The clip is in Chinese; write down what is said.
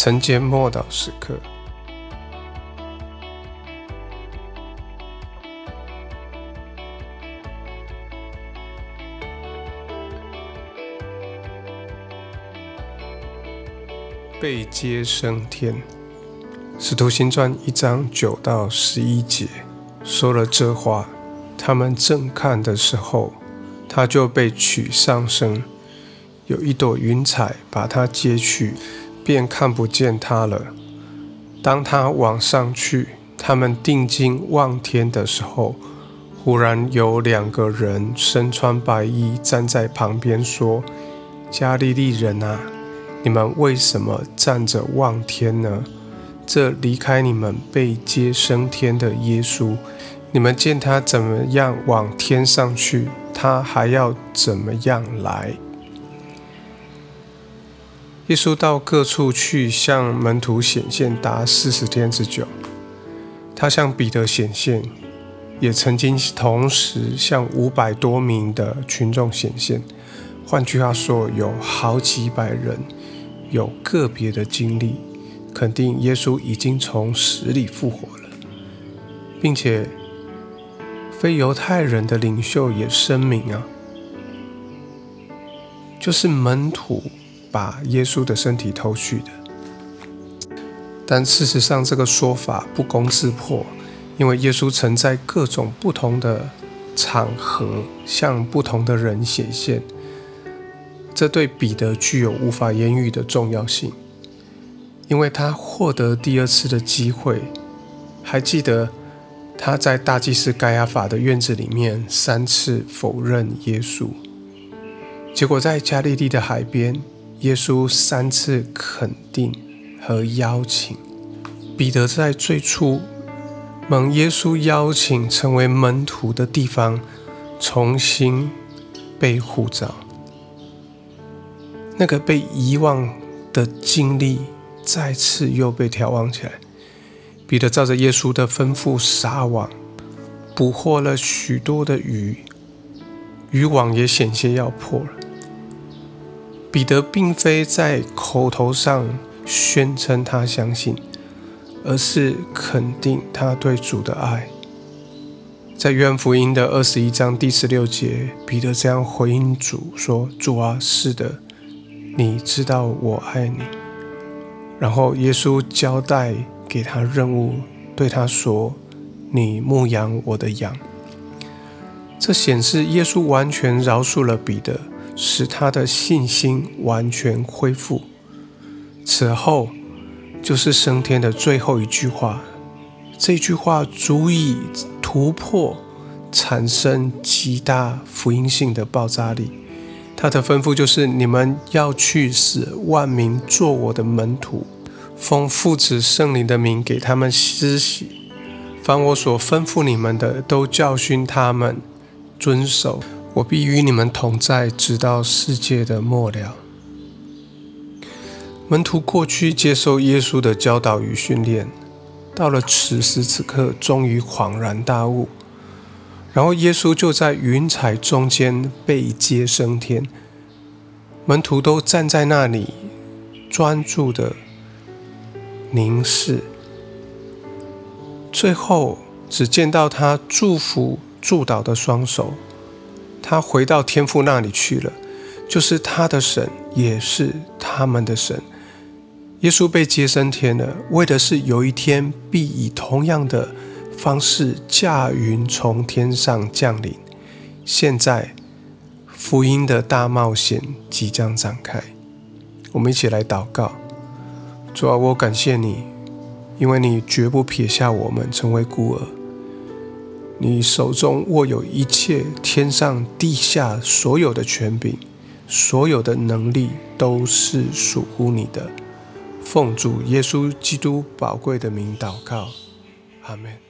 晨间默祷时刻，被接升天。使徒行传一章九到十一节说了这话，他们正看的时候，他就被取上升，有一朵云彩把他接去。便看不见他了。当他往上去，他们定睛望天的时候，忽然有两个人身穿白衣站在旁边，说：“加利利人啊，你们为什么站着望天呢？这离开你们被接升天的耶稣，你们见他怎么样往天上去，他还要怎么样来？”耶稣到各处去向门徒显现达四十天之久。他向彼得显现，也曾经同时向五百多名的群众显现。换句话说，有好几百人有个别的经历，肯定耶稣已经从死里复活了，并且非犹太人的领袖也声明啊，就是门徒。把耶稣的身体偷去的，但事实上这个说法不攻自破，因为耶稣曾在各种不同的场合向不同的人显现，这对彼得具有无法言喻的重要性，因为他获得第二次的机会。还记得他在大祭司盖亚法的院子里面三次否认耶稣，结果在加利利的海边。耶稣三次肯定和邀请彼得，在最初蒙耶稣邀请成为门徒的地方，重新被护召。那个被遗忘的经历，再次又被调望起来。彼得照着耶稣的吩咐撒网，捕获了许多的鱼，渔网也险些要破了。彼得并非在口头上宣称他相信，而是肯定他对主的爱。在约翰福音的二十一章第十六节，彼得这样回应主说：“主啊，是的，你知道我爱你。”然后耶稣交代给他任务，对他说：“你牧养我的羊。”这显示耶稣完全饶恕了彼得。使他的信心完全恢复。此后就是升天的最后一句话，这句话足以突破，产生极大福音性的爆炸力。他的吩咐就是：你们要去使万民做我的门徒，奉父子圣灵的名给他们施洗，凡我所吩咐你们的，都教训他们遵守。我必与你们同在，直到世界的末了。门徒过去接受耶稣的教导与训练，到了此时此刻，终于恍然大悟。然后耶稣就在云彩中间被接升天，门徒都站在那里，专注的凝视。最后只见到他祝福祝祷的双手。他回到天父那里去了，就是他的神，也是他们的神。耶稣被接升天了，为的是有一天必以同样的方式驾云从天上降临。现在福音的大冒险即将展开，我们一起来祷告。主啊，我感谢你，因为你绝不撇下我们成为孤儿。你手中握有一切天上地下所有的权柄，所有的能力都是属乎你的。奉主耶稣基督宝贵的名祷告，阿门。